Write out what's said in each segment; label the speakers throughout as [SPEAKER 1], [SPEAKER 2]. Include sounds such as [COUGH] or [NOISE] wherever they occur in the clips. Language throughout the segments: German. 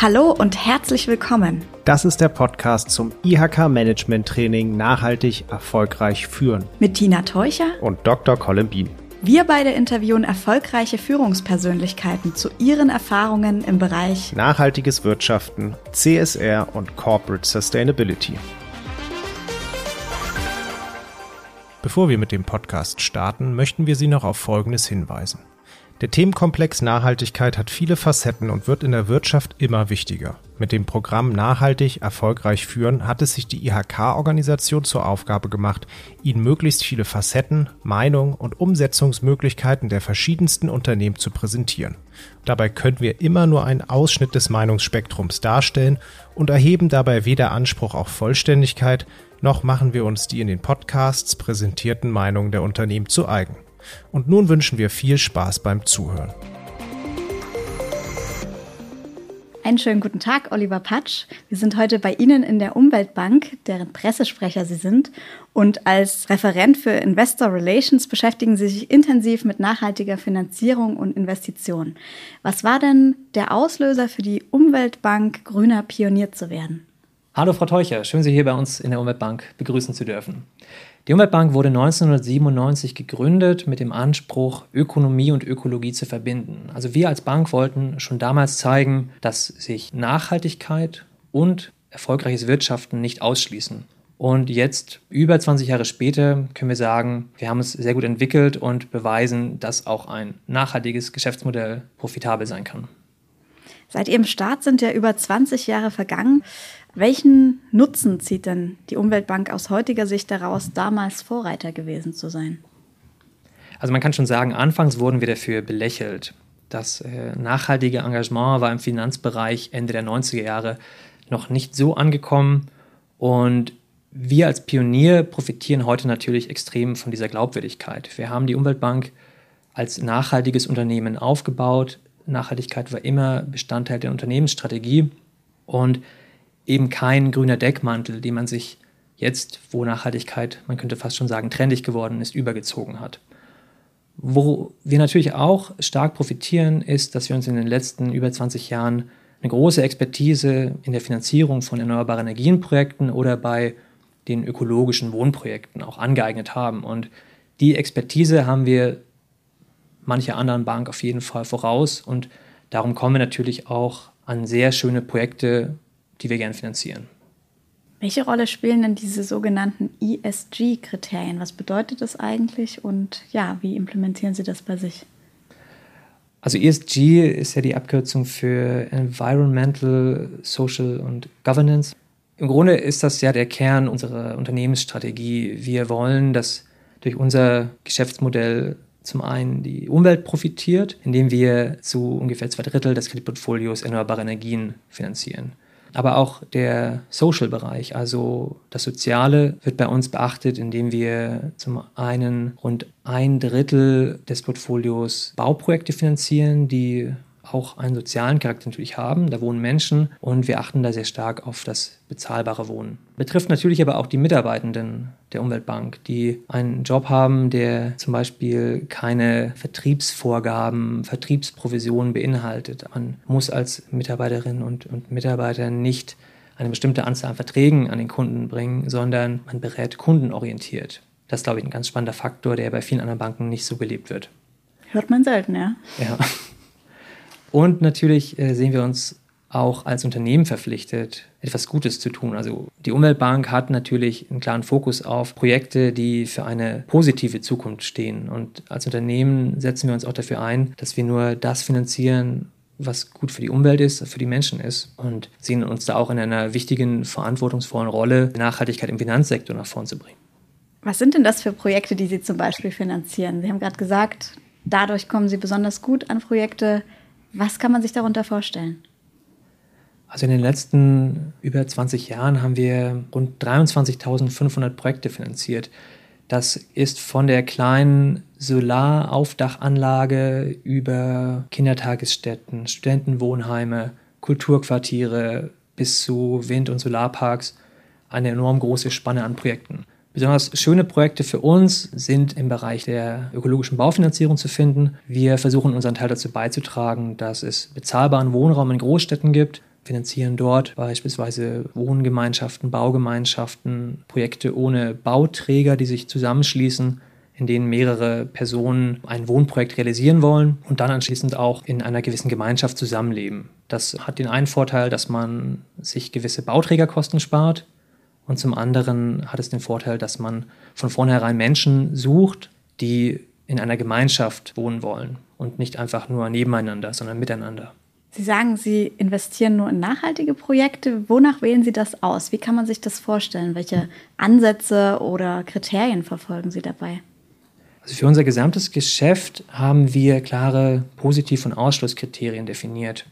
[SPEAKER 1] Hallo und herzlich willkommen.
[SPEAKER 2] Das ist der Podcast zum IHK Management Training Nachhaltig erfolgreich führen.
[SPEAKER 1] Mit Tina Teucher
[SPEAKER 2] und Dr. Colin Beam.
[SPEAKER 1] Wir beide interviewen erfolgreiche Führungspersönlichkeiten zu ihren Erfahrungen im Bereich
[SPEAKER 2] nachhaltiges Wirtschaften, CSR und Corporate Sustainability. Bevor wir mit dem Podcast starten, möchten wir Sie noch auf Folgendes hinweisen. Der Themenkomplex Nachhaltigkeit hat viele Facetten und wird in der Wirtschaft immer wichtiger. Mit dem Programm Nachhaltig erfolgreich führen hat es sich die IHK-Organisation zur Aufgabe gemacht, Ihnen möglichst viele Facetten, Meinungen und Umsetzungsmöglichkeiten der verschiedensten Unternehmen zu präsentieren. Dabei können wir immer nur einen Ausschnitt des Meinungsspektrums darstellen und erheben dabei weder Anspruch auf Vollständigkeit, noch machen wir uns die in den Podcasts präsentierten Meinungen der Unternehmen zu eigen. Und nun wünschen wir viel Spaß beim Zuhören.
[SPEAKER 1] Einen schönen guten Tag, Oliver Patsch. Wir sind heute bei Ihnen in der Umweltbank, deren Pressesprecher Sie sind. Und als Referent für Investor Relations beschäftigen Sie sich intensiv mit nachhaltiger Finanzierung und Investitionen. Was war denn der Auslöser für die Umweltbank, grüner Pionier zu werden?
[SPEAKER 3] Hallo Frau Teucher, schön Sie hier bei uns in der Umweltbank begrüßen zu dürfen. Die Umweltbank wurde 1997 gegründet mit dem Anspruch, Ökonomie und Ökologie zu verbinden. Also wir als Bank wollten schon damals zeigen, dass sich Nachhaltigkeit und erfolgreiches Wirtschaften nicht ausschließen. Und jetzt, über 20 Jahre später, können wir sagen, wir haben es sehr gut entwickelt und beweisen, dass auch ein nachhaltiges Geschäftsmodell profitabel sein kann.
[SPEAKER 1] Seit Ihrem Start sind ja über 20 Jahre vergangen. Welchen Nutzen zieht denn die Umweltbank aus heutiger Sicht daraus, damals Vorreiter gewesen zu sein?
[SPEAKER 3] Also man kann schon sagen, anfangs wurden wir dafür belächelt. Das äh, nachhaltige Engagement war im Finanzbereich Ende der 90er Jahre noch nicht so angekommen und wir als Pionier profitieren heute natürlich extrem von dieser Glaubwürdigkeit. Wir haben die Umweltbank als nachhaltiges Unternehmen aufgebaut. Nachhaltigkeit war immer Bestandteil der Unternehmensstrategie und eben kein grüner Deckmantel, den man sich jetzt, wo Nachhaltigkeit, man könnte fast schon sagen, trendig geworden ist, übergezogen hat. Wo wir natürlich auch stark profitieren, ist, dass wir uns in den letzten über 20 Jahren eine große Expertise in der Finanzierung von erneuerbaren Energienprojekten oder bei den ökologischen Wohnprojekten auch angeeignet haben. Und die Expertise haben wir mancher anderen Bank auf jeden Fall voraus und darum kommen wir natürlich auch an sehr schöne Projekte die wir gerne finanzieren.
[SPEAKER 1] Welche Rolle spielen denn diese sogenannten ESG-Kriterien? Was bedeutet das eigentlich und ja, wie implementieren Sie das bei sich?
[SPEAKER 3] Also ESG ist ja die Abkürzung für Environmental, Social und Governance. Im Grunde ist das ja der Kern unserer Unternehmensstrategie. Wir wollen, dass durch unser Geschäftsmodell zum einen die Umwelt profitiert, indem wir zu ungefähr zwei Drittel des Kreditportfolios erneuerbare Energien finanzieren. Aber auch der Social-Bereich, also das Soziale, wird bei uns beachtet, indem wir zum einen rund ein Drittel des Portfolios Bauprojekte finanzieren, die auch einen sozialen Charakter natürlich haben. Da wohnen Menschen und wir achten da sehr stark auf das bezahlbare Wohnen. Betrifft natürlich aber auch die Mitarbeitenden der Umweltbank, die einen Job haben, der zum Beispiel keine Vertriebsvorgaben, Vertriebsprovisionen beinhaltet. Man muss als Mitarbeiterin und, und Mitarbeiter nicht eine bestimmte Anzahl an Verträgen an den Kunden bringen, sondern man berät kundenorientiert. Das ist, glaube ich, ein ganz spannender Faktor, der bei vielen anderen Banken nicht so gelebt wird.
[SPEAKER 1] Hört man selten, ja.
[SPEAKER 3] Ja. Und natürlich äh, sehen wir uns auch als Unternehmen verpflichtet, etwas Gutes zu tun. Also die Umweltbank hat natürlich einen klaren Fokus auf Projekte, die für eine positive Zukunft stehen. Und als Unternehmen setzen wir uns auch dafür ein, dass wir nur das finanzieren, was gut für die Umwelt ist, für die Menschen ist und sehen uns da auch in einer wichtigen, verantwortungsvollen Rolle, Nachhaltigkeit im Finanzsektor nach vorn zu bringen.
[SPEAKER 1] Was sind denn das für Projekte, die Sie zum Beispiel finanzieren? Sie haben gerade gesagt, dadurch kommen Sie besonders gut an Projekte. Was kann man sich darunter vorstellen?
[SPEAKER 3] Also in den letzten über 20 Jahren haben wir rund 23.500 Projekte finanziert. Das ist von der kleinen Solaraufdachanlage über Kindertagesstätten, Studentenwohnheime, Kulturquartiere bis zu Wind- und Solarparks eine enorm große Spanne an Projekten. Besonders schöne Projekte für uns sind im Bereich der ökologischen Baufinanzierung zu finden. Wir versuchen unseren Teil dazu beizutragen, dass es bezahlbaren Wohnraum in Großstädten gibt, finanzieren dort beispielsweise Wohngemeinschaften, Baugemeinschaften, Projekte ohne Bauträger, die sich zusammenschließen, in denen mehrere Personen ein Wohnprojekt realisieren wollen und dann anschließend auch in einer gewissen Gemeinschaft zusammenleben. Das hat den einen Vorteil, dass man sich gewisse Bauträgerkosten spart und zum anderen hat es den Vorteil, dass man von vornherein Menschen sucht, die in einer Gemeinschaft wohnen wollen und nicht einfach nur nebeneinander, sondern miteinander.
[SPEAKER 1] Sie sagen, Sie investieren nur in nachhaltige Projekte. Wonach wählen Sie das aus? Wie kann man sich das vorstellen? Welche Ansätze oder Kriterien verfolgen Sie dabei?
[SPEAKER 3] Also für unser gesamtes Geschäft haben wir klare Positiv- und Ausschlusskriterien definiert.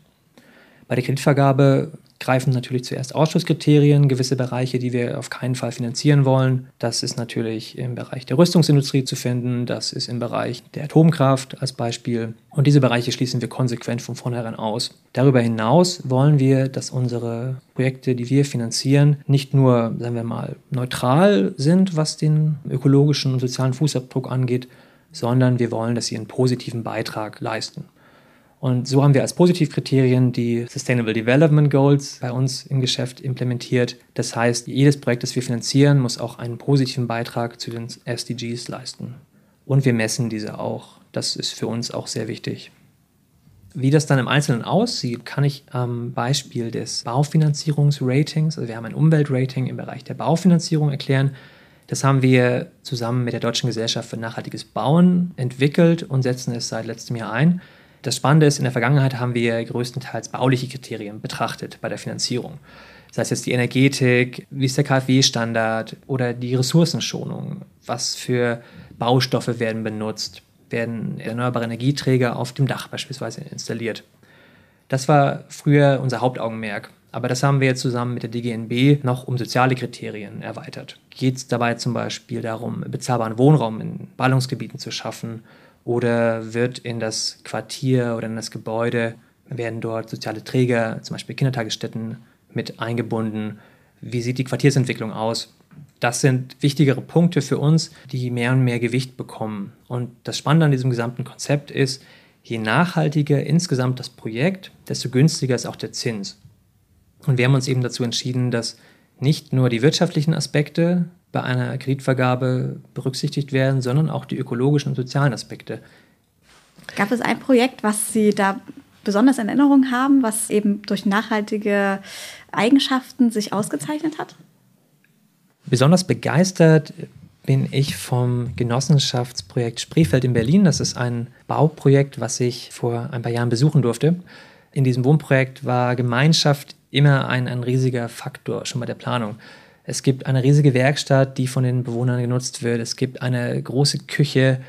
[SPEAKER 3] Bei der Kreditvergabe greifen natürlich zuerst Ausschlusskriterien, gewisse Bereiche, die wir auf keinen Fall finanzieren wollen. Das ist natürlich im Bereich der Rüstungsindustrie zu finden, das ist im Bereich der Atomkraft als Beispiel. Und diese Bereiche schließen wir konsequent von vornherein aus. Darüber hinaus wollen wir, dass unsere Projekte, die wir finanzieren, nicht nur, sagen wir mal, neutral sind, was den ökologischen und sozialen Fußabdruck angeht, sondern wir wollen, dass sie einen positiven Beitrag leisten. Und so haben wir als Positivkriterien die Sustainable Development Goals bei uns im Geschäft implementiert. Das heißt, jedes Projekt, das wir finanzieren, muss auch einen positiven Beitrag zu den SDGs leisten. Und wir messen diese auch. Das ist für uns auch sehr wichtig. Wie das dann im Einzelnen aussieht, kann ich am Beispiel des Baufinanzierungsratings, also wir haben ein Umweltrating im Bereich der Baufinanzierung erklären. Das haben wir zusammen mit der Deutschen Gesellschaft für nachhaltiges Bauen entwickelt und setzen es seit letztem Jahr ein. Das Spannende ist, in der Vergangenheit haben wir größtenteils bauliche Kriterien betrachtet bei der Finanzierung. Das heißt jetzt die Energetik, wie ist der KfW-Standard oder die Ressourcenschonung, was für Baustoffe werden benutzt, werden erneuerbare Energieträger auf dem Dach beispielsweise installiert. Das war früher unser Hauptaugenmerk, aber das haben wir jetzt zusammen mit der DGNB noch um soziale Kriterien erweitert. Geht es dabei zum Beispiel darum, bezahlbaren Wohnraum in Ballungsgebieten zu schaffen oder wird in das Quartier oder in das Gebäude, werden dort soziale Träger, zum Beispiel Kindertagesstätten, mit eingebunden? Wie sieht die Quartiersentwicklung aus? Das sind wichtigere Punkte für uns, die mehr und mehr Gewicht bekommen. Und das Spannende an diesem gesamten Konzept ist, je nachhaltiger insgesamt das Projekt, desto günstiger ist auch der Zins. Und wir haben uns eben dazu entschieden, dass nicht nur die wirtschaftlichen Aspekte bei einer Kreditvergabe berücksichtigt werden, sondern auch die ökologischen und sozialen Aspekte.
[SPEAKER 1] Gab es ein Projekt, was Sie da besonders in Erinnerung haben, was eben durch nachhaltige Eigenschaften sich ausgezeichnet hat?
[SPEAKER 3] Besonders begeistert bin ich vom Genossenschaftsprojekt Spreefeld in Berlin. Das ist ein Bauprojekt, was ich vor ein paar Jahren besuchen durfte. In diesem Wohnprojekt war Gemeinschaft immer ein, ein riesiger Faktor schon bei der Planung. Es gibt eine riesige Werkstatt, die von den Bewohnern genutzt wird. Es gibt eine große Küche.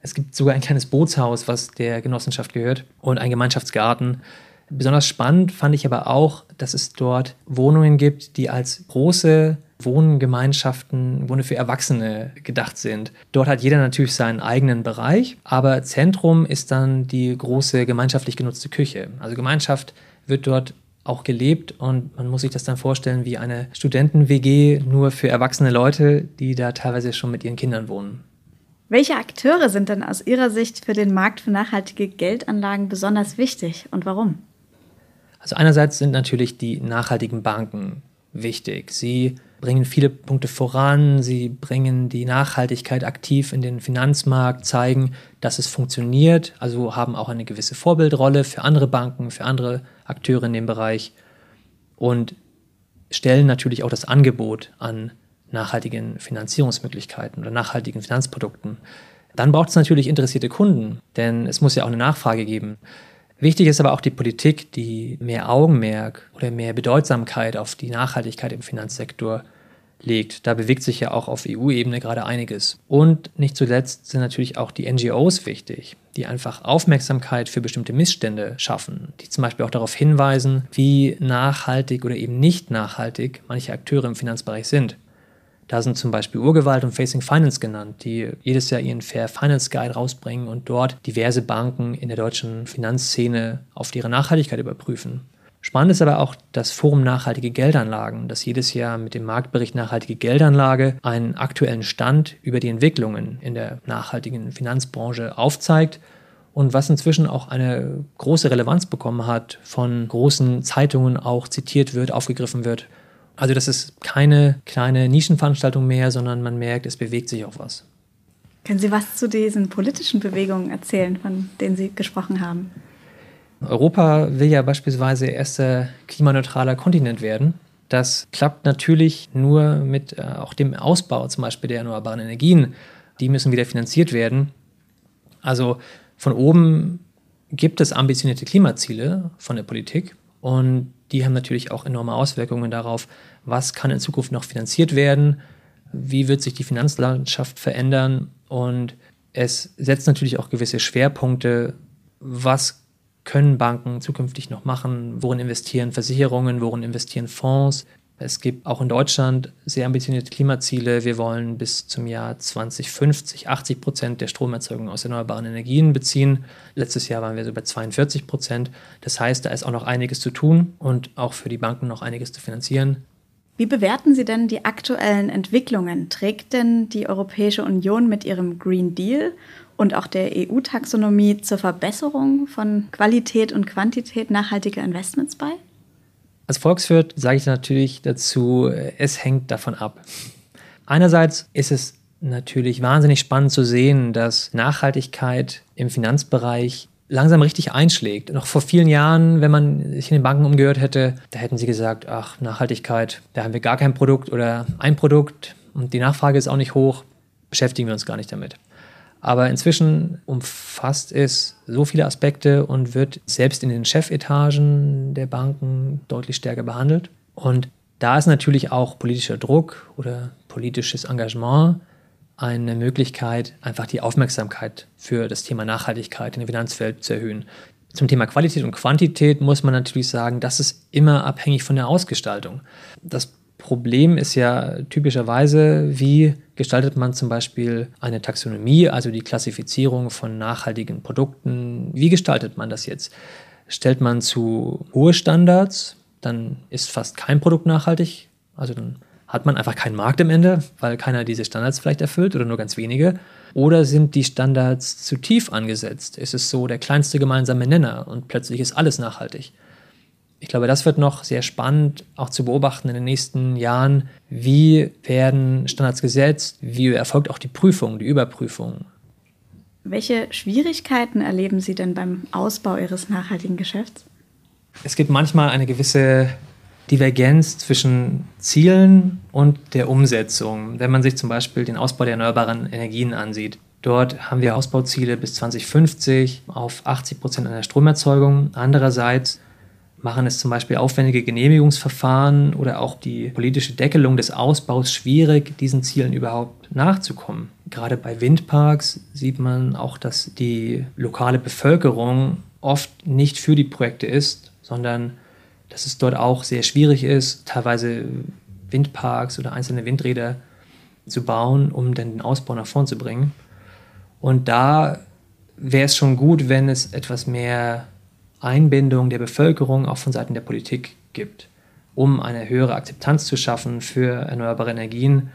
[SPEAKER 3] Es gibt sogar ein kleines Bootshaus, was der Genossenschaft gehört und ein Gemeinschaftsgarten. Besonders spannend fand ich aber auch, dass es dort Wohnungen gibt, die als große Wohngemeinschaften, Wohnen für Erwachsene gedacht sind. Dort hat jeder natürlich seinen eigenen Bereich, aber Zentrum ist dann die große gemeinschaftlich genutzte Küche. Also Gemeinschaft wird dort auch gelebt und man muss sich das dann vorstellen wie eine Studenten-WG nur für erwachsene Leute, die da teilweise schon mit ihren Kindern wohnen.
[SPEAKER 1] Welche Akteure sind denn aus Ihrer Sicht für den Markt für nachhaltige Geldanlagen besonders wichtig und warum?
[SPEAKER 3] Also einerseits sind natürlich die nachhaltigen Banken wichtig. Sie bringen viele Punkte voran, sie bringen die Nachhaltigkeit aktiv in den Finanzmarkt, zeigen, dass es funktioniert, also haben auch eine gewisse Vorbildrolle für andere Banken, für andere Akteure in dem Bereich und stellen natürlich auch das Angebot an nachhaltigen Finanzierungsmöglichkeiten oder nachhaltigen Finanzprodukten. Dann braucht es natürlich interessierte Kunden, denn es muss ja auch eine Nachfrage geben. Wichtig ist aber auch die Politik, die mehr Augenmerk oder mehr Bedeutsamkeit auf die Nachhaltigkeit im Finanzsektor legt. Da bewegt sich ja auch auf EU-Ebene gerade einiges. Und nicht zuletzt sind natürlich auch die NGOs wichtig, die einfach Aufmerksamkeit für bestimmte Missstände schaffen, die zum Beispiel auch darauf hinweisen, wie nachhaltig oder eben nicht nachhaltig manche Akteure im Finanzbereich sind. Da sind zum Beispiel Urgewalt und Facing Finance genannt, die jedes Jahr ihren Fair Finance Guide rausbringen und dort diverse Banken in der deutschen Finanzszene auf ihre Nachhaltigkeit überprüfen. Spannend ist aber auch das Forum Nachhaltige Geldanlagen, das jedes Jahr mit dem Marktbericht Nachhaltige Geldanlage einen aktuellen Stand über die Entwicklungen in der nachhaltigen Finanzbranche aufzeigt und was inzwischen auch eine große Relevanz bekommen hat, von großen Zeitungen auch zitiert wird, aufgegriffen wird. Also das ist keine kleine Nischenveranstaltung mehr, sondern man merkt, es bewegt sich auch was.
[SPEAKER 1] Können Sie was zu diesen politischen Bewegungen erzählen, von denen Sie gesprochen haben?
[SPEAKER 3] Europa will ja beispielsweise erster klimaneutraler Kontinent werden. Das klappt natürlich nur mit äh, auch dem Ausbau zum Beispiel der erneuerbaren Energien. Die müssen wieder finanziert werden. Also von oben gibt es ambitionierte Klimaziele von der Politik und die haben natürlich auch enorme Auswirkungen darauf, was kann in Zukunft noch finanziert werden, wie wird sich die Finanzlandschaft verändern und es setzt natürlich auch gewisse Schwerpunkte, was können Banken zukünftig noch machen? Worin investieren Versicherungen? Worin investieren Fonds? Es gibt auch in Deutschland sehr ambitionierte Klimaziele. Wir wollen bis zum Jahr 2050 80 Prozent der Stromerzeugung aus erneuerbaren Energien beziehen. Letztes Jahr waren wir so bei 42 Prozent. Das heißt, da ist auch noch einiges zu tun und auch für die Banken noch einiges zu finanzieren.
[SPEAKER 1] Wie bewerten Sie denn die aktuellen Entwicklungen? Trägt denn die Europäische Union mit ihrem Green Deal und auch der EU-Taxonomie zur Verbesserung von Qualität und Quantität nachhaltiger Investments bei?
[SPEAKER 3] Als Volkswirt sage ich natürlich dazu, es hängt davon ab. Einerseits ist es natürlich wahnsinnig spannend zu sehen, dass Nachhaltigkeit im Finanzbereich langsam richtig einschlägt. Noch vor vielen Jahren, wenn man sich in den Banken umgehört hätte, da hätten sie gesagt, ach, Nachhaltigkeit, da haben wir gar kein Produkt oder ein Produkt und die Nachfrage ist auch nicht hoch, beschäftigen wir uns gar nicht damit. Aber inzwischen umfasst es so viele Aspekte und wird selbst in den Chefetagen der Banken deutlich stärker behandelt. Und da ist natürlich auch politischer Druck oder politisches Engagement eine Möglichkeit, einfach die Aufmerksamkeit für das Thema Nachhaltigkeit in der Finanzwelt zu erhöhen. Zum Thema Qualität und Quantität muss man natürlich sagen, das ist immer abhängig von der Ausgestaltung. Das Problem ist ja typischerweise, wie gestaltet man zum Beispiel eine Taxonomie, also die Klassifizierung von nachhaltigen Produkten. Wie gestaltet man das jetzt? Stellt man zu hohe Standards, dann ist fast kein Produkt nachhaltig. Also dann hat man einfach keinen Markt im Ende, weil keiner diese Standards vielleicht erfüllt oder nur ganz wenige. Oder sind die Standards zu tief angesetzt? Ist es so der kleinste gemeinsame Nenner und plötzlich ist alles nachhaltig? Ich glaube, das wird noch sehr spannend auch zu beobachten in den nächsten Jahren. Wie werden Standards gesetzt? Wie erfolgt auch die Prüfung, die Überprüfung?
[SPEAKER 1] Welche Schwierigkeiten erleben Sie denn beim Ausbau Ihres nachhaltigen Geschäfts?
[SPEAKER 3] Es gibt manchmal eine gewisse Divergenz zwischen Zielen und der Umsetzung. Wenn man sich zum Beispiel den Ausbau der erneuerbaren Energien ansieht. Dort haben wir Ausbauziele bis 2050 auf 80 Prozent an der Stromerzeugung. Andererseits machen es zum Beispiel aufwendige Genehmigungsverfahren oder auch die politische Deckelung des Ausbaus schwierig, diesen Zielen überhaupt nachzukommen. Gerade bei Windparks sieht man auch, dass die lokale Bevölkerung oft nicht für die Projekte ist, sondern dass es dort auch sehr schwierig ist, teilweise Windparks oder einzelne Windräder zu bauen, um dann den Ausbau nach vorn zu bringen. Und da wäre es schon gut, wenn es etwas mehr Einbindung der Bevölkerung auch von Seiten der Politik gibt, um eine höhere Akzeptanz zu schaffen für erneuerbare Energien.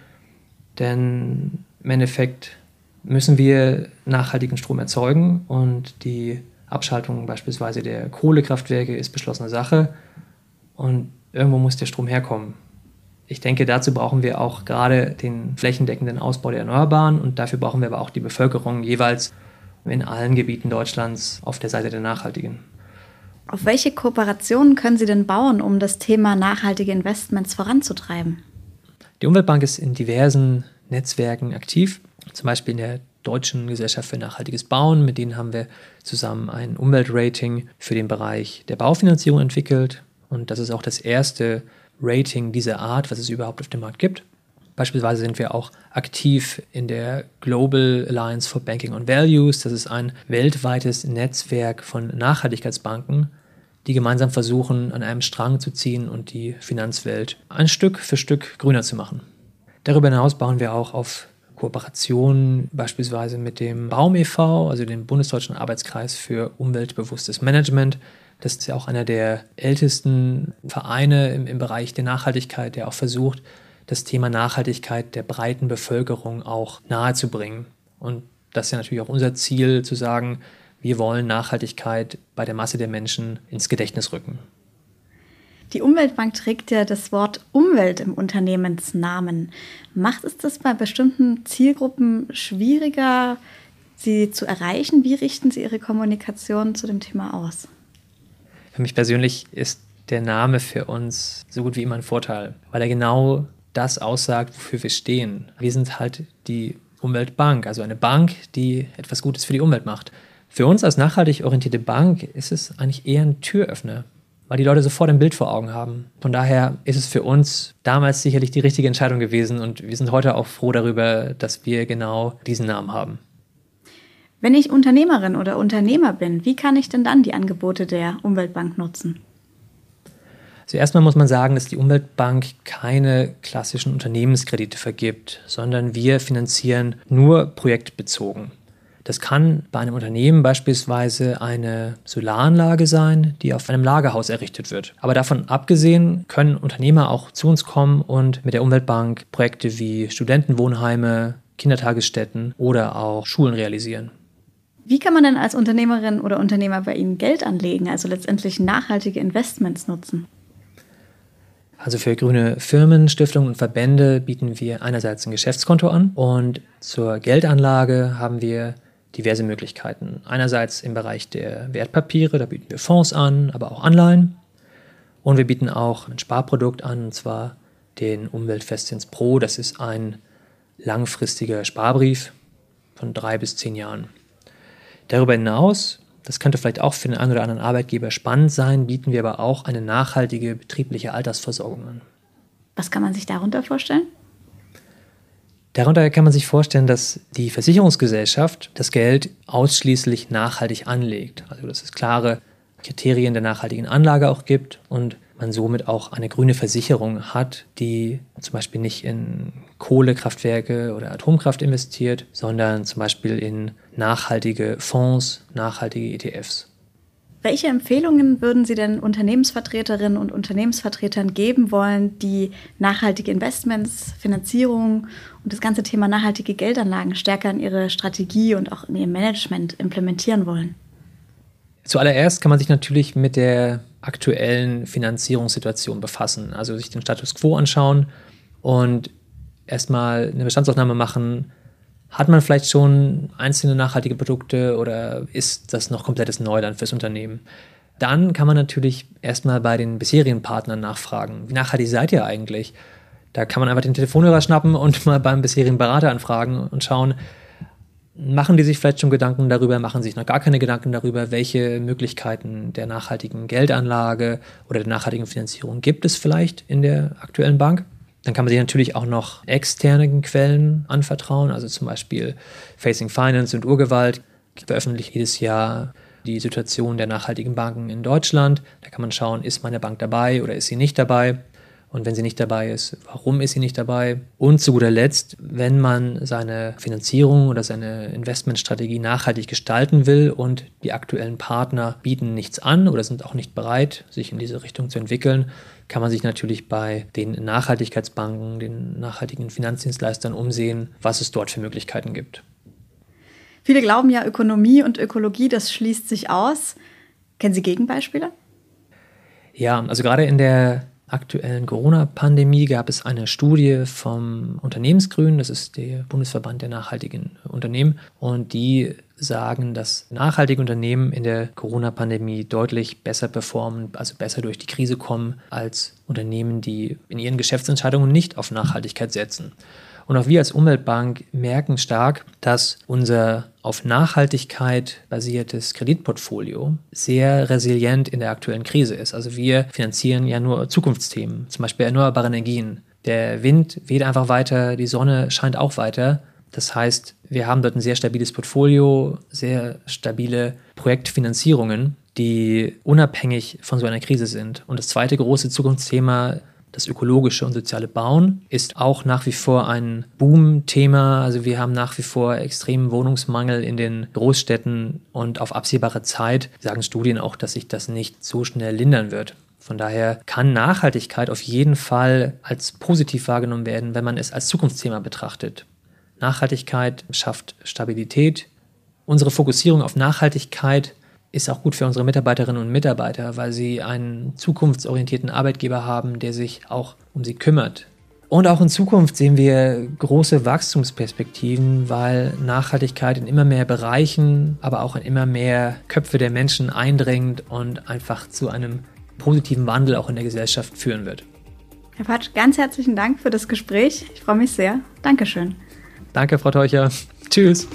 [SPEAKER 3] Denn im Endeffekt müssen wir nachhaltigen Strom erzeugen und die Abschaltung beispielsweise der Kohlekraftwerke ist beschlossene Sache und irgendwo muss der Strom herkommen. Ich denke, dazu brauchen wir auch gerade den flächendeckenden Ausbau der Erneuerbaren und dafür brauchen wir aber auch die Bevölkerung jeweils in allen Gebieten Deutschlands auf der Seite der Nachhaltigen.
[SPEAKER 1] Auf welche Kooperationen können Sie denn bauen, um das Thema nachhaltige Investments voranzutreiben?
[SPEAKER 3] Die Umweltbank ist in diversen Netzwerken aktiv, zum Beispiel in der Deutschen Gesellschaft für nachhaltiges Bauen. Mit denen haben wir zusammen ein Umweltrating für den Bereich der Baufinanzierung entwickelt. Und das ist auch das erste Rating dieser Art, was es überhaupt auf dem Markt gibt. Beispielsweise sind wir auch aktiv in der Global Alliance for Banking on Values. Das ist ein weltweites Netzwerk von Nachhaltigkeitsbanken, die gemeinsam versuchen, an einem Strang zu ziehen und die Finanzwelt ein Stück für Stück grüner zu machen. Darüber hinaus bauen wir auch auf Kooperationen beispielsweise mit dem Baum e.V., also dem Bundesdeutschen Arbeitskreis für umweltbewusstes Management, Das ist ja auch einer der ältesten Vereine im, im Bereich der Nachhaltigkeit, der auch versucht, das Thema Nachhaltigkeit der breiten Bevölkerung auch nahezubringen. Und das ist ja natürlich auch unser Ziel, zu sagen, wir wollen Nachhaltigkeit bei der Masse der Menschen ins Gedächtnis rücken.
[SPEAKER 1] Die Umweltbank trägt ja das Wort Umwelt im Unternehmensnamen. Macht es das bei bestimmten Zielgruppen schwieriger, sie zu erreichen? Wie richten Sie Ihre Kommunikation zu dem Thema aus?
[SPEAKER 3] Für mich persönlich ist der Name für uns so gut wie immer ein Vorteil, weil er genau das aussagt, wofür wir stehen. Wir sind halt die Umweltbank, also eine Bank, die etwas Gutes für die Umwelt macht. Für uns als nachhaltig orientierte Bank ist es eigentlich eher ein Türöffner, weil die Leute sofort ein Bild vor Augen haben. Von daher ist es für uns damals sicherlich die richtige Entscheidung gewesen und wir sind heute auch froh darüber, dass wir genau diesen Namen haben.
[SPEAKER 1] Wenn ich Unternehmerin oder Unternehmer bin, wie kann ich denn dann die Angebote der Umweltbank nutzen?
[SPEAKER 3] Zuerst also mal muss man sagen, dass die Umweltbank keine klassischen Unternehmenskredite vergibt, sondern wir finanzieren nur projektbezogen. Das kann bei einem Unternehmen beispielsweise eine Solaranlage sein, die auf einem Lagerhaus errichtet wird. Aber davon abgesehen können Unternehmer auch zu uns kommen und mit der Umweltbank Projekte wie Studentenwohnheime, Kindertagesstätten oder auch Schulen realisieren.
[SPEAKER 1] Wie kann man denn als Unternehmerin oder Unternehmer bei Ihnen Geld anlegen, also letztendlich nachhaltige Investments nutzen?
[SPEAKER 3] Also für grüne Firmen, Stiftungen und Verbände bieten wir einerseits ein Geschäftskonto an und zur Geldanlage haben wir diverse Möglichkeiten. Einerseits im Bereich der Wertpapiere, da bieten wir Fonds an, aber auch Anleihen. Und wir bieten auch ein Sparprodukt an, und zwar den Umweltfestzins Pro. Das ist ein langfristiger Sparbrief von drei bis zehn Jahren. Darüber hinaus das könnte vielleicht auch für den einen oder anderen Arbeitgeber spannend sein, bieten wir aber auch eine nachhaltige betriebliche Altersversorgung an.
[SPEAKER 1] Was kann man sich darunter vorstellen?
[SPEAKER 3] Darunter kann man sich vorstellen, dass die Versicherungsgesellschaft das Geld ausschließlich nachhaltig anlegt. Also dass es klare Kriterien der nachhaltigen Anlage auch gibt und man somit auch eine grüne Versicherung hat, die zum Beispiel nicht in Kohlekraftwerke oder Atomkraft investiert, sondern zum Beispiel in nachhaltige Fonds, nachhaltige ETFs.
[SPEAKER 1] Welche Empfehlungen würden Sie denn Unternehmensvertreterinnen und Unternehmensvertretern geben wollen, die nachhaltige Investments, Finanzierung und das ganze Thema nachhaltige Geldanlagen stärker in ihre Strategie und auch in ihr Management implementieren wollen?
[SPEAKER 3] Zuallererst kann man sich natürlich mit der aktuellen Finanzierungssituation befassen, also sich den Status quo anschauen und erstmal eine Bestandsaufnahme machen, hat man vielleicht schon einzelne nachhaltige Produkte oder ist das noch komplettes Neuland fürs Unternehmen? Dann kann man natürlich erstmal bei den bisherigen Partnern nachfragen. Wie nachhaltig seid ihr eigentlich? Da kann man einfach den Telefonhörer schnappen und [LAUGHS] mal beim bisherigen Berater anfragen und schauen, machen die sich vielleicht schon Gedanken darüber, machen sich noch gar keine Gedanken darüber, welche Möglichkeiten der nachhaltigen Geldanlage oder der nachhaltigen Finanzierung gibt es vielleicht in der aktuellen Bank? Dann kann man sich natürlich auch noch externen Quellen anvertrauen, also zum Beispiel Facing Finance und Urgewalt veröffentlicht jedes Jahr die Situation der nachhaltigen Banken in Deutschland. Da kann man schauen, ist meine Bank dabei oder ist sie nicht dabei. Und wenn sie nicht dabei ist, warum ist sie nicht dabei? Und zu guter Letzt, wenn man seine Finanzierung oder seine Investmentstrategie nachhaltig gestalten will und die aktuellen Partner bieten nichts an oder sind auch nicht bereit, sich in diese Richtung zu entwickeln, kann man sich natürlich bei den Nachhaltigkeitsbanken, den nachhaltigen Finanzdienstleistern umsehen, was es dort für Möglichkeiten gibt.
[SPEAKER 1] Viele glauben ja, Ökonomie und Ökologie, das schließt sich aus. Kennen Sie Gegenbeispiele?
[SPEAKER 3] Ja, also gerade in der aktuellen Corona-Pandemie gab es eine Studie vom Unternehmensgrün, das ist der Bundesverband der nachhaltigen Unternehmen, und die sagen, dass nachhaltige Unternehmen in der Corona-Pandemie deutlich besser performen, also besser durch die Krise kommen, als Unternehmen, die in ihren Geschäftsentscheidungen nicht auf Nachhaltigkeit setzen. Und auch wir als Umweltbank merken stark, dass unser auf Nachhaltigkeit basiertes Kreditportfolio sehr resilient in der aktuellen Krise ist. Also wir finanzieren ja nur Zukunftsthemen, zum Beispiel erneuerbare Energien. Der Wind weht einfach weiter, die Sonne scheint auch weiter. Das heißt, wir haben dort ein sehr stabiles Portfolio, sehr stabile Projektfinanzierungen, die unabhängig von so einer Krise sind. Und das zweite große Zukunftsthema Das ökologische und soziale Bauen ist auch nach wie vor ein Boom-Thema. Also wir haben nach wie vor extremen Wohnungsmangel in den Großstädten und auf absehbare Zeit sagen Studien auch, dass sich das nicht so schnell lindern wird. Von daher kann Nachhaltigkeit auf jeden Fall als positiv wahrgenommen werden, wenn man es als Zukunftsthema betrachtet. Nachhaltigkeit schafft Stabilität. Unsere Fokussierung auf Nachhaltigkeit ist auch gut für unsere Mitarbeiterinnen und Mitarbeiter, weil sie einen zukunftsorientierten Arbeitgeber haben, der sich auch um sie kümmert. Und auch in Zukunft sehen wir große Wachstumsperspektiven, weil Nachhaltigkeit in immer mehr Bereichen, aber auch in immer mehr Köpfe der Menschen eindringt und einfach zu einem positiven Wandel auch in der Gesellschaft führen wird.
[SPEAKER 1] Herr Patsch, ganz herzlichen Dank für das Gespräch. Ich freue mich sehr. Dankeschön.
[SPEAKER 3] Danke, Frau Teucher. Tschüss.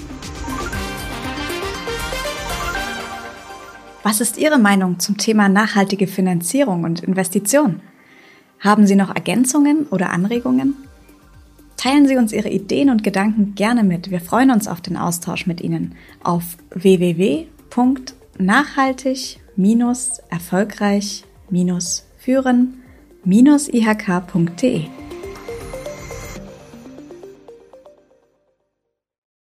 [SPEAKER 1] Was ist Ihre Meinung zum Thema nachhaltige Finanzierung und Investition? Haben Sie noch Ergänzungen oder Anregungen? Teilen Sie uns Ihre Ideen und Gedanken gerne mit. Wir freuen uns auf den Austausch mit Ihnen auf www.nachhaltig-erfolgreich- führen-ihk.de